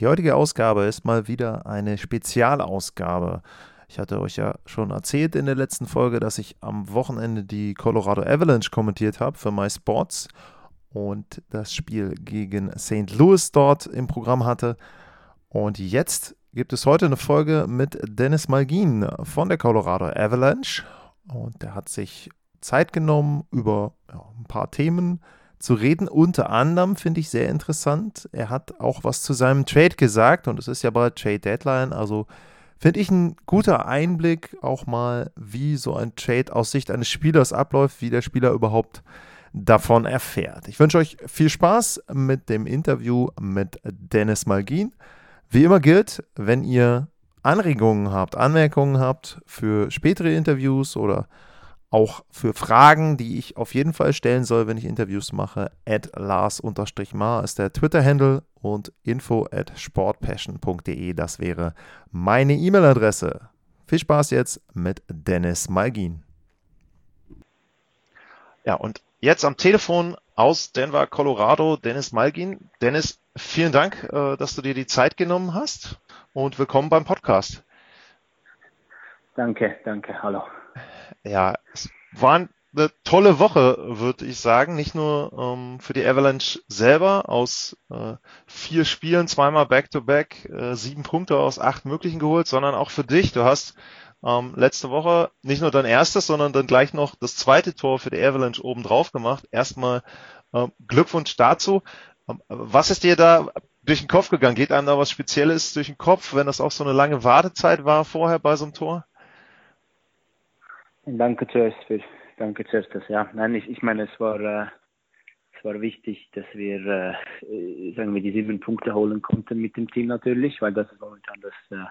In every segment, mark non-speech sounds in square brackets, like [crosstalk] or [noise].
Die heutige Ausgabe ist mal wieder eine Spezialausgabe. Ich hatte euch ja schon erzählt in der letzten Folge, dass ich am Wochenende die Colorado Avalanche kommentiert habe für MySports und das Spiel gegen St. Louis dort im Programm hatte. Und jetzt gibt es heute eine Folge mit Dennis Malgin von der Colorado Avalanche. Und der hat sich Zeit genommen, über ja, ein paar Themen zu reden. Unter anderem finde ich sehr interessant, er hat auch was zu seinem Trade gesagt und es ist ja bald Trade Deadline, also finde ich ein guter Einblick auch mal, wie so ein Trade aus Sicht eines Spielers abläuft, wie der Spieler überhaupt davon erfährt. Ich wünsche euch viel Spaß mit dem Interview mit Dennis Malgin. Wie immer gilt, wenn ihr Anregungen habt, Anmerkungen habt für spätere Interviews oder auch für Fragen, die ich auf jeden Fall stellen soll, wenn ich Interviews mache, at Lars-Mar ist der Twitter-Handle und info at sportpassion.de, das wäre meine E-Mail-Adresse. Viel Spaß jetzt mit Dennis Malgin. Ja, und jetzt am Telefon aus Denver, Colorado, Dennis Malgin. Dennis, vielen Dank, äh, dass du dir die Zeit genommen hast und willkommen beim Podcast. Danke, danke, hallo ja, es war eine tolle Woche, würde ich sagen. Nicht nur ähm, für die Avalanche selber aus äh, vier Spielen, zweimal Back-to-Back, -back, äh, sieben Punkte aus acht möglichen geholt, sondern auch für dich. Du hast ähm, letzte Woche nicht nur dein erstes, sondern dann gleich noch das zweite Tor für die Avalanche oben drauf gemacht. Erstmal äh, Glückwunsch dazu. Ähm, was ist dir da durch den Kopf gegangen? Geht einem da was Spezielles durch den Kopf, wenn das auch so eine lange Wartezeit war vorher bei so einem Tor? Danke zuerst für, danke zuerst, das, ja. Nein, ich, ich meine, es war, äh, es war wichtig, dass wir, äh, sagen wir, die sieben Punkte holen konnten mit dem Team natürlich, weil das ist momentan das, äh,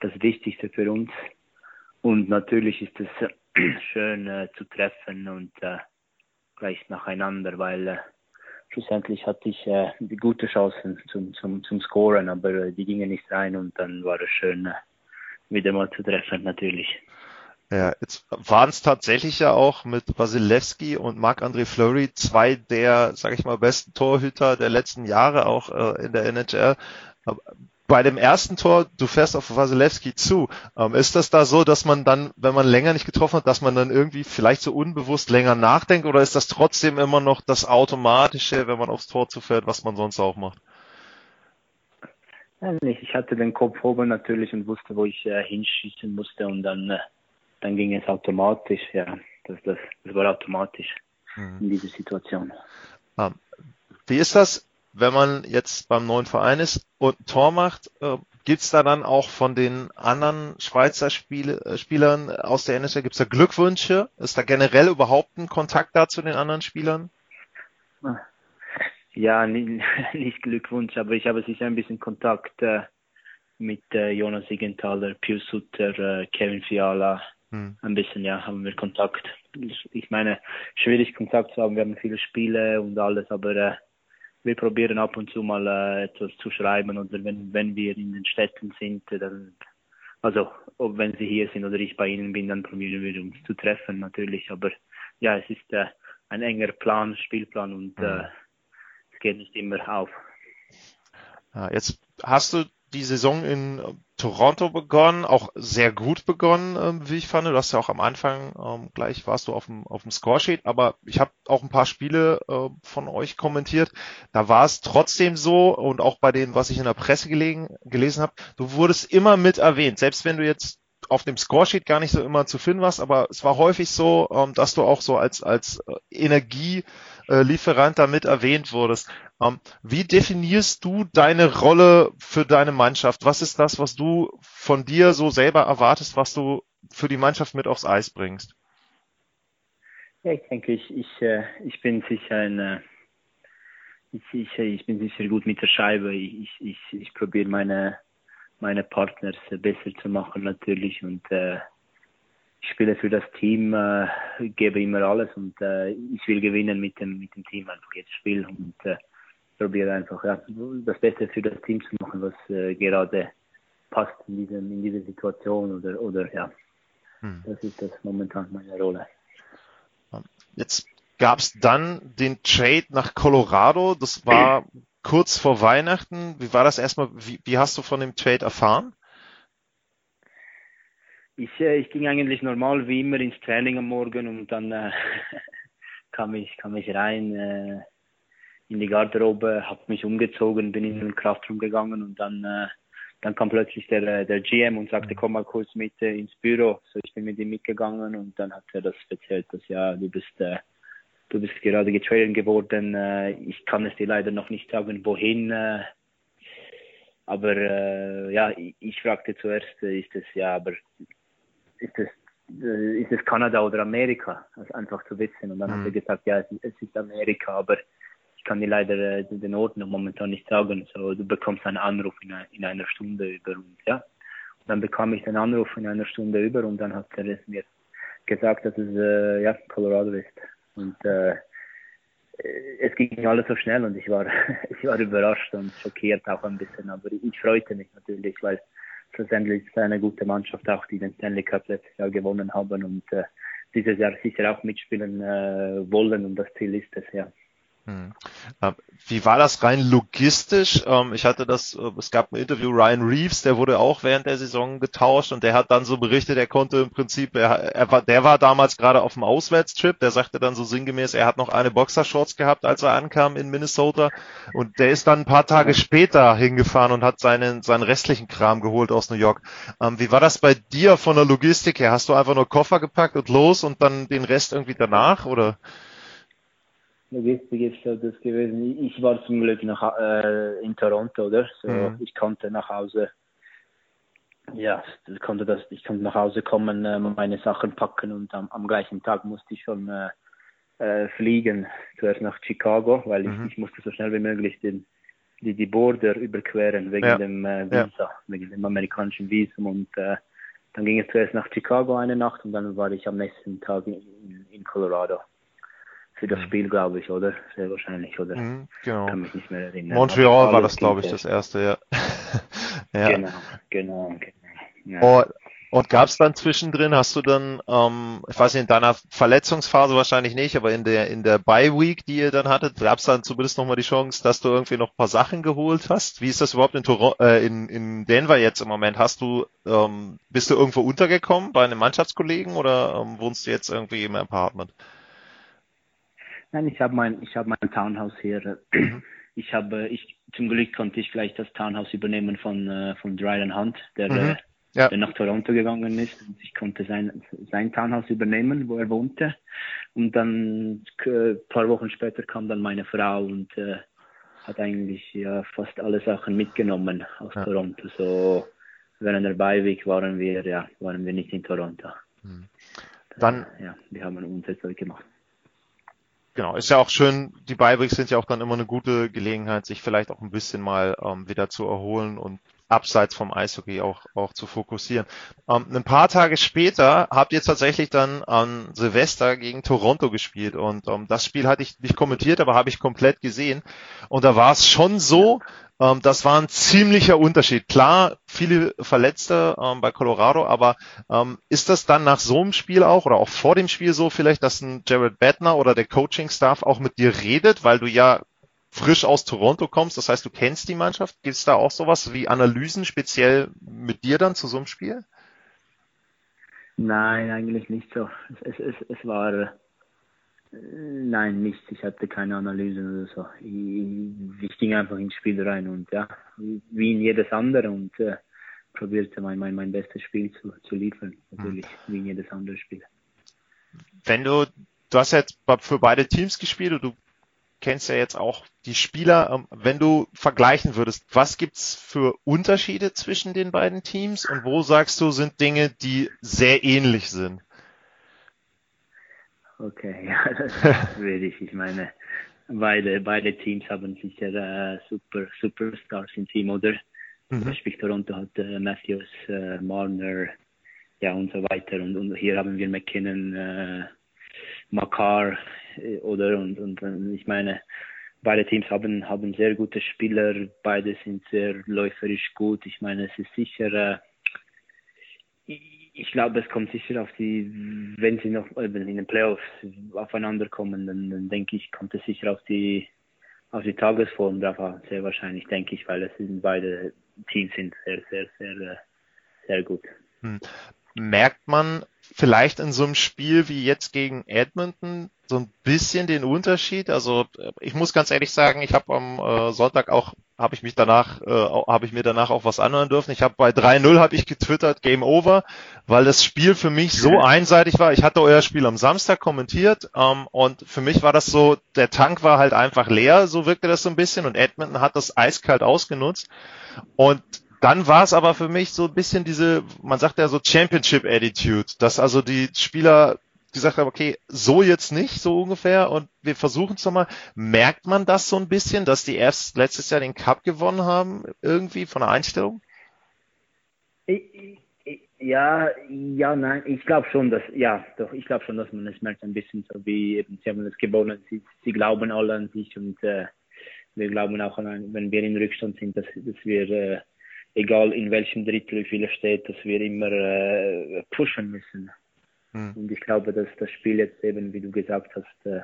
das Wichtigste für uns. Und natürlich ist es [clears throat] schön äh, zu treffen und äh, gleich nacheinander, weil äh, schlussendlich hatte ich äh, gute Chancen zum, zum, zum Scoren, aber äh, die gingen nicht rein und dann war es schön, äh, wieder mal zu treffen natürlich. Ja, jetzt waren es tatsächlich ja auch mit Wasilewski und Marc-André Fleury zwei der, sag ich mal, besten Torhüter der letzten Jahre auch äh, in der NHL. Bei dem ersten Tor, du fährst auf Wasilewski zu. Ähm, ist das da so, dass man dann, wenn man länger nicht getroffen hat, dass man dann irgendwie vielleicht so unbewusst länger nachdenkt oder ist das trotzdem immer noch das Automatische, wenn man aufs Tor zufährt, was man sonst auch macht? Ich hatte den Kopf oben natürlich und wusste, wo ich äh, hinschießen musste und dann äh, dann ging es automatisch, ja. Das, das, das war automatisch mhm. in dieser Situation. Ah. Wie ist das, wenn man jetzt beim neuen Verein ist und ein Tor macht? Äh, gibt es da dann auch von den anderen Schweizer Spiel, äh, Spielern aus der NHL, gibt es da Glückwünsche? Ist da generell überhaupt ein Kontakt da zu den anderen Spielern? Ja, [laughs] nicht, nicht Glückwunsch, aber ich habe sicher ein bisschen Kontakt äh, mit äh, Jonas Siegenthaler, Pius Sutter, äh, Kevin Fiala, hm. Ein bisschen, ja, haben wir Kontakt. Ich meine, schwierig Kontakt zu haben, wir haben viele Spiele und alles, aber äh, wir probieren ab und zu mal äh, etwas zu schreiben oder wenn, wenn wir in den Städten sind, dann, also ob wenn sie hier sind oder ich bei ihnen bin, dann probieren wir uns zu treffen natürlich, aber ja, es ist äh, ein enger Plan, Spielplan und hm. äh, es geht nicht immer auf. Ja, jetzt hast du die Saison in Toronto begonnen, auch sehr gut begonnen, ähm, wie ich fand. Du hast ja auch am Anfang ähm, gleich warst du auf dem auf dem Scoresheet, aber ich habe auch ein paar Spiele äh, von euch kommentiert. Da war es trotzdem so und auch bei denen, was ich in der Presse gelegen, gelesen habe, du wurdest immer mit erwähnt, selbst wenn du jetzt auf dem Scoresheet gar nicht so immer zu finden warst, aber es war häufig so, ähm, dass du auch so als als äh, Energielieferant damit erwähnt wurdest. Ähm, wie definierst du deine Rolle für deine Mannschaft? Was ist das, was du von dir so selber erwartest, was du für die Mannschaft mit aufs Eis bringst? Ja, ich denke, ich, ich, äh, ich bin sicher ein, äh, ich, ich, ich bin sicher gut mit der Scheibe. Ich, ich, ich probiere meine, meine Partners besser zu machen natürlich und äh, ich spiele für das Team, äh, gebe immer alles und äh, ich will gewinnen mit dem mit dem Team einfach jetzt Spiel und äh, probiere einfach ja, das Beste für das Team zu machen, was äh, gerade passt in diesem in dieser Situation oder oder ja, hm. das ist das momentan meine Rolle. Jetzt gab es dann den Trade nach Colorado. Das war kurz vor Weihnachten. Wie war das erstmal? Wie, wie hast du von dem Trade erfahren? Ich, äh, ich ging eigentlich normal wie immer ins Training am Morgen und dann äh, [laughs] kam, ich, kam ich rein äh, in die Garderobe, habe mich umgezogen, bin in den Kraftraum gegangen und dann, äh, dann kam plötzlich der, äh, der GM und sagte, komm mal kurz mit äh, ins Büro. So ich bin mit ihm mitgegangen und dann hat er das erzählt, dass ja, du bist du bist gerade getradet geworden. Äh, ich kann es dir leider noch nicht sagen, wohin. Äh, aber äh, ja, ich, fragte zuerst, ist es ja, aber ist es ist es Kanada oder Amerika? Also einfach zu wissen. Und dann mhm. hat er mhm. gesagt, ja, es, ist Amerika, aber ich kann dir leider den Ort noch momentan nicht sagen. So, du bekommst einen Anruf in, in einer Stunde über und ja. Und dann bekam ich den Anruf in einer Stunde über und dann hat er es mir gesagt, dass es äh, ja Colorado ist. Und äh, es ging alles so schnell und ich war, [laughs] ich war überrascht und schockiert auch ein bisschen. Aber ich freute mich natürlich, weil schlussendlich ist eine gute Mannschaft auch, die den Stanley Cup letztes Jahr gewonnen haben und äh, dieses Jahr sicher auch mitspielen äh, wollen und das Ziel ist es, ja. Hm. Ähm, wie war das rein logistisch? Ähm, ich hatte das, äh, es gab ein Interview, Ryan Reeves, der wurde auch während der Saison getauscht und der hat dann so berichtet, er konnte im Prinzip, er, er war, der war damals gerade auf dem Auswärtstrip, der sagte dann so sinngemäß, er hat noch eine Boxershorts gehabt, als er ankam in Minnesota und der ist dann ein paar Tage später hingefahren und hat seinen, seinen restlichen Kram geholt aus New York. Ähm, wie war das bei dir von der Logistik her? Hast du einfach nur Koffer gepackt und los und dann den Rest irgendwie danach oder? Logistik ist so das gewesen. Ich war zum Glück noch äh, in Toronto, oder? So, mhm. ich konnte nach Hause, ja, ich konnte das, ich konnte nach Hause kommen, äh, meine Sachen packen und am, am gleichen Tag musste ich schon äh, äh, fliegen, zuerst nach Chicago, weil ich, mhm. ich musste so schnell wie möglich den, die, die Border überqueren wegen ja. dem äh, Visa, ja. wegen dem amerikanischen Visum und äh, dann ging es zuerst nach Chicago eine Nacht und dann war ich am nächsten Tag in, in Colorado für das mhm. Spiel, glaube ich, oder? Sehr wahrscheinlich, oder? Mhm, genau. Kann mich nicht mehr erinnern. Montreal war das, glaube ich, das erste, ja. [laughs] ja. Genau, genau, genau. Ja. Oh, und gab es dann zwischendrin, hast du dann, ähm, ich weiß nicht, in deiner Verletzungsphase wahrscheinlich nicht, aber in der in der Bye Week, die ihr dann hattet, gab es dann zumindest nochmal die Chance, dass du irgendwie noch ein paar Sachen geholt hast? Wie ist das überhaupt in, Toronto, äh, in, in Denver jetzt im Moment? Hast du, ähm, bist du irgendwo untergekommen bei einem Mannschaftskollegen oder ähm, wohnst du jetzt irgendwie im Apartment? Nein, ich habe mein, ich habe mein Townhouse hier. Mhm. Ich habe, ich zum Glück konnte ich gleich das Townhouse übernehmen von äh, von Dryden Hunt, der, mhm. Äh, ja. der nach Toronto gegangen ist. Und ich konnte sein sein Townhouse übernehmen, wo er wohnte. Und dann äh, paar Wochen später kam dann meine Frau und äh, hat eigentlich ja fast alle Sachen mitgenommen aus ja. Toronto. So während der Beiweg waren wir ja waren wir nicht in Toronto. Mhm. Dann ja, wir haben unser Zeug gemacht genau, ist ja auch schön, die Beibreaks sind ja auch dann immer eine gute Gelegenheit, sich vielleicht auch ein bisschen mal ähm, wieder zu erholen und abseits vom Eishockey auch, auch zu fokussieren. Ähm, ein paar Tage später habt ihr tatsächlich dann an Silvester gegen Toronto gespielt und ähm, das Spiel hatte ich nicht kommentiert, aber habe ich komplett gesehen und da war es schon so, ähm, das war ein ziemlicher Unterschied. Klar, viele Verletzte ähm, bei Colorado, aber ähm, ist das dann nach so einem Spiel auch oder auch vor dem Spiel so vielleicht, dass ein Jared Bettner oder der Coaching-Staff auch mit dir redet, weil du ja frisch aus Toronto kommst, das heißt, du kennst die Mannschaft. Gibt es da auch sowas wie Analysen speziell mit dir dann zu so einem Spiel? Nein, eigentlich nicht so. Es, es, es war Nein, nichts. Ich hatte keine Analysen oder so. Ich, ich, ging einfach ins Spiel rein und ja, wie in jedes andere und äh, probierte mein, mein, mein bestes Spiel zu, zu liefern. Natürlich, mhm. wie in jedes andere Spiel. Wenn du, du hast jetzt für beide Teams gespielt und du kennst ja jetzt auch die Spieler. Ähm, wenn du vergleichen würdest, was gibt's für Unterschiede zwischen den beiden Teams und wo sagst du, sind Dinge, die sehr ähnlich sind? Okay, [laughs] ja, das ist schwierig. Ich meine, beide, beide Teams haben sicher äh, super Superstars im Team, oder? Mhm. Sprich Toronto hat äh, Matthews, äh, Marner, ja und so weiter. Und, und hier haben wir McKinnon, äh, Makar äh, oder und, und, und ich meine, beide Teams haben haben sehr gute Spieler, beide sind sehr läuferisch gut. Ich meine, es ist sicher, äh, ich glaube, es kommt sicher auf die, wenn sie noch in den Playoffs aufeinander kommen, dann, dann denke ich, kommt es sicher auf die auf die Tagesform drauf an, sehr wahrscheinlich, denke ich, weil es sind beide Teams sind sehr, sehr, sehr, äh, sehr gut. Hm. Merkt man vielleicht in so einem Spiel wie jetzt gegen Edmonton so ein bisschen den Unterschied. Also ich muss ganz ehrlich sagen, ich habe am äh, Sonntag auch habe ich mich danach äh, habe ich mir danach auch was anhören dürfen. Ich habe bei 3-0 habe ich getwittert Game Over, weil das Spiel für mich so einseitig war. Ich hatte euer Spiel am Samstag kommentiert ähm, und für mich war das so, der Tank war halt einfach leer, so wirkte das so ein bisschen und Edmonton hat das eiskalt ausgenutzt und dann war es aber für mich so ein bisschen diese, man sagt ja so Championship Attitude, dass also die Spieler gesagt haben, okay, so jetzt nicht, so ungefähr, und wir versuchen es nochmal. Merkt man das so ein bisschen, dass die erst letztes Jahr den Cup gewonnen haben, irgendwie von der Einstellung? Ja, ja, nein, ich glaube schon, dass, ja, doch, ich glaube schon, dass man es merkt ein bisschen so wie eben, sie haben es gewonnen, sie, sie glauben alle an sich und äh, wir glauben auch an, wenn wir in Rückstand sind, dass, dass wir, äh, egal in welchem Drittel wie viel steht, dass wir immer äh, pushen müssen. Mhm. Und ich glaube, dass das Spiel jetzt eben, wie du gesagt hast, äh,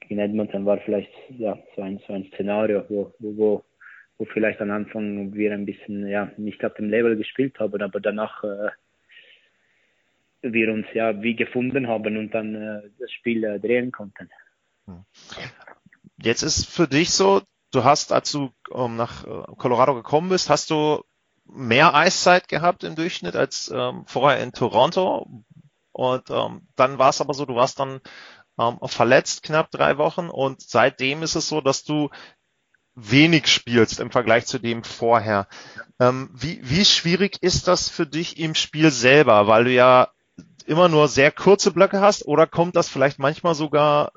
gegen Edmonton war vielleicht ja so ein so ein Szenario, wo, wo, wo vielleicht am Anfang wir ein bisschen ja nicht auf dem Level gespielt haben, aber danach äh, wir uns ja wie gefunden haben und dann äh, das Spiel äh, drehen konnten. Hm. Jetzt ist für dich so, du hast, als du ähm, nach äh, Colorado gekommen bist, hast du mehr Eiszeit gehabt im Durchschnitt als ähm, vorher in Toronto. Und ähm, dann war es aber so, du warst dann ähm, verletzt knapp drei Wochen und seitdem ist es so, dass du wenig spielst im Vergleich zu dem vorher. Ähm, wie, wie schwierig ist das für dich im Spiel selber, weil du ja immer nur sehr kurze Blöcke hast oder kommt das vielleicht manchmal sogar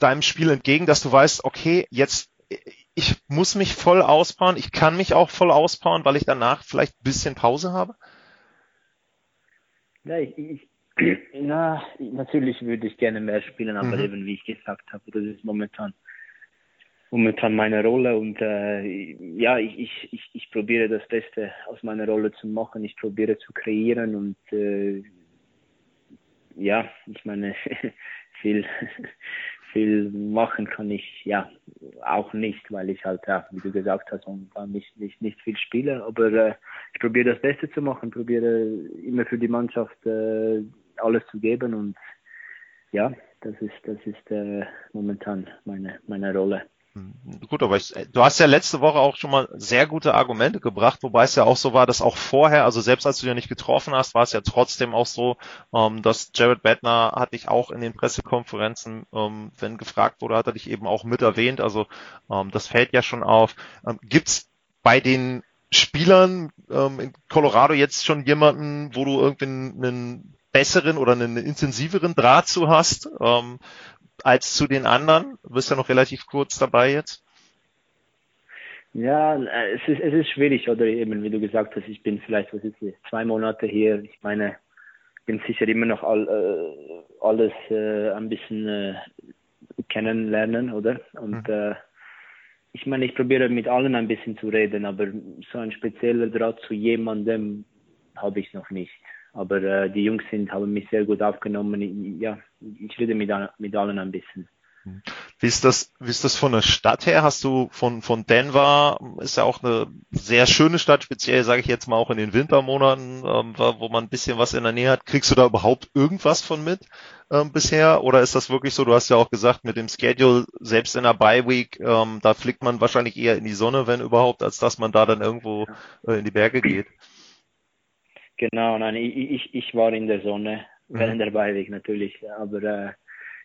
deinem Spiel entgegen, dass du weißt, okay, jetzt ich muss mich voll ausbauen, ich kann mich auch voll ausbauen, weil ich danach vielleicht ein bisschen Pause habe? Ja, ich, ich, ja, natürlich würde ich gerne mehr spielen, aber mhm. eben wie ich gesagt habe, das ist momentan momentan meine Rolle und äh, ja, ich, ich, ich, ich probiere das Beste aus meiner Rolle zu machen. Ich probiere zu kreieren und äh, ja, ich meine [laughs] viel [laughs] viel machen kann ich ja auch nicht, weil ich halt, ja, wie du gesagt hast, nicht, nicht, nicht viel spiele. Aber äh, ich probiere das Beste zu machen, probiere immer für die Mannschaft äh, alles zu geben und ja, das ist, das ist äh, momentan meine, meine Rolle. Hm, gut, aber ich, du hast ja letzte Woche auch schon mal sehr gute Argumente gebracht, wobei es ja auch so war, dass auch vorher, also selbst als du ja nicht getroffen hast, war es ja trotzdem auch so, ähm, dass Jared Bettner hat dich auch in den Pressekonferenzen, ähm, wenn gefragt wurde, hat er dich eben auch mit erwähnt. Also ähm, das fällt ja schon auf. Ähm, gibt's bei den Spielern ähm, in Colorado jetzt schon jemanden, wo du irgendwie einen besseren oder einen intensiveren Draht zu hast ähm, als zu den anderen? Du bist ja noch relativ kurz dabei jetzt. Ja, es ist, es ist schwierig, oder eben, wie du gesagt hast, ich bin vielleicht, was ist hier, zwei Monate hier. Ich meine, bin sicher immer noch all, äh, alles äh, ein bisschen äh, kennenlernen, oder? Und mhm. äh, ich meine, ich probiere mit allen ein bisschen zu reden, aber so ein spezieller Draht zu jemandem habe ich noch nicht. Aber äh, die Jungs sind, haben mich sehr gut aufgenommen. Ich, ja, ich rede mit, mit allen ein bisschen. Wie ist das, wie ist das von der Stadt her? Hast du von, von Denver, ist ja auch eine sehr schöne Stadt, speziell sage ich jetzt mal auch in den Wintermonaten, ähm, wo man ein bisschen was in der Nähe hat. Kriegst du da überhaupt irgendwas von mit ähm, bisher? Oder ist das wirklich so, du hast ja auch gesagt, mit dem Schedule, selbst in der Bye Week, ähm, da fliegt man wahrscheinlich eher in die Sonne, wenn überhaupt, als dass man da dann irgendwo äh, in die Berge geht. Genau, nein, ich, ich, ich war in der Sonne mhm. während der Beiweg natürlich, aber äh,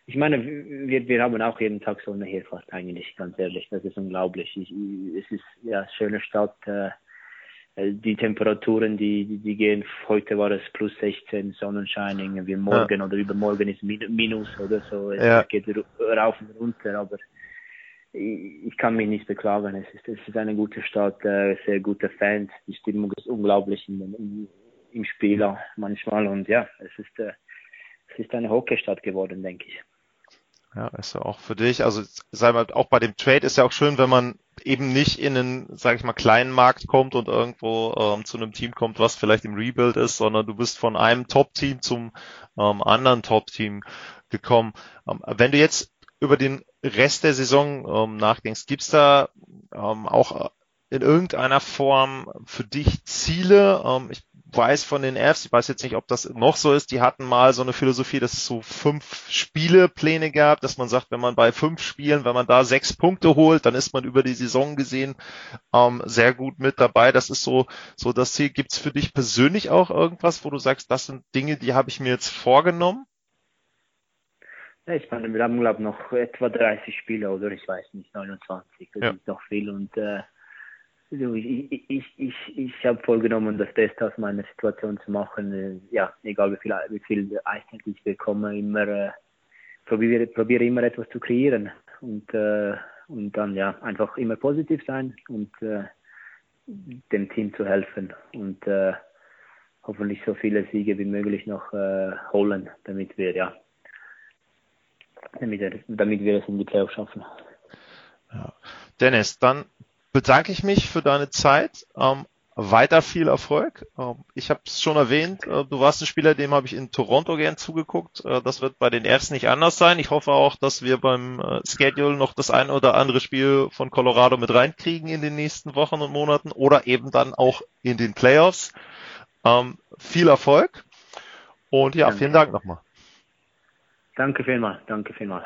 ich meine, wir, wir haben auch jeden Tag Sonne hier fast eigentlich, ganz ehrlich, das ist unglaublich. Ich, es ist ja eine schöne Stadt, äh, äh die Temperaturen, die, die gehen, heute war es plus 16 Sonnenschein, irgendwie morgen ja. oder übermorgen ist Minus oder so, es ja. geht rauf und runter, aber ich kann mich nicht beklagen. Es ist, es ist eine gute Stadt, äh, sehr gute Fans. Die Stimmung ist unglaublich im, im, im Spieler manchmal. Und ja, es ist, äh, es ist eine Hockeystadt geworden, denke ich. Ja, ist ja auch für dich. Also sei mal, auch bei dem Trade ist ja auch schön, wenn man eben nicht in einen, sag ich mal, kleinen Markt kommt und irgendwo ähm, zu einem Team kommt, was vielleicht im Rebuild ist, sondern du bist von einem Top-Team zum ähm, anderen Top-Team gekommen. Ähm, wenn du jetzt über den Rest der Saison ähm, nachdenkst, gibt's da ähm, auch in irgendeiner Form für dich Ziele? Ähm, ich weiß von den Fs, ich weiß jetzt nicht, ob das noch so ist, die hatten mal so eine Philosophie, dass es so fünf Spielepläne gab, dass man sagt, wenn man bei fünf Spielen, wenn man da sechs Punkte holt, dann ist man über die Saison gesehen ähm, sehr gut mit dabei. Das ist so, so das Ziel. Gibt's für dich persönlich auch irgendwas, wo du sagst, das sind Dinge, die habe ich mir jetzt vorgenommen? Ja, ich meine, wir haben, glaube ich, noch etwa 30 Spiele oder ich weiß nicht, 29. Das ja. ist noch viel und äh, also ich, ich, ich, ich habe vorgenommen, das Beste aus meiner Situation zu machen. Äh, ja, egal wie viel, wie viel Eiszeit ich bekomme, immer äh, probiere, probiere immer etwas zu kreieren und, äh, und dann ja einfach immer positiv sein und äh, dem Team zu helfen und äh, hoffentlich so viele Siege wie möglich noch äh, holen, damit wir ja damit, damit wir es in die Playoffs schaffen. Ja. Dennis, dann bedanke ich mich für deine Zeit. Ähm, weiter viel Erfolg. Ähm, ich habe es schon erwähnt, äh, du warst ein Spieler, dem habe ich in Toronto gern zugeguckt. Äh, das wird bei den Ersten nicht anders sein. Ich hoffe auch, dass wir beim äh, Schedule noch das ein oder andere Spiel von Colorado mit reinkriegen in den nächsten Wochen und Monaten oder eben dann auch in den Playoffs. Ähm, viel Erfolg und ja, vielen Dank nochmal. Danke vielmals, danke vielmals.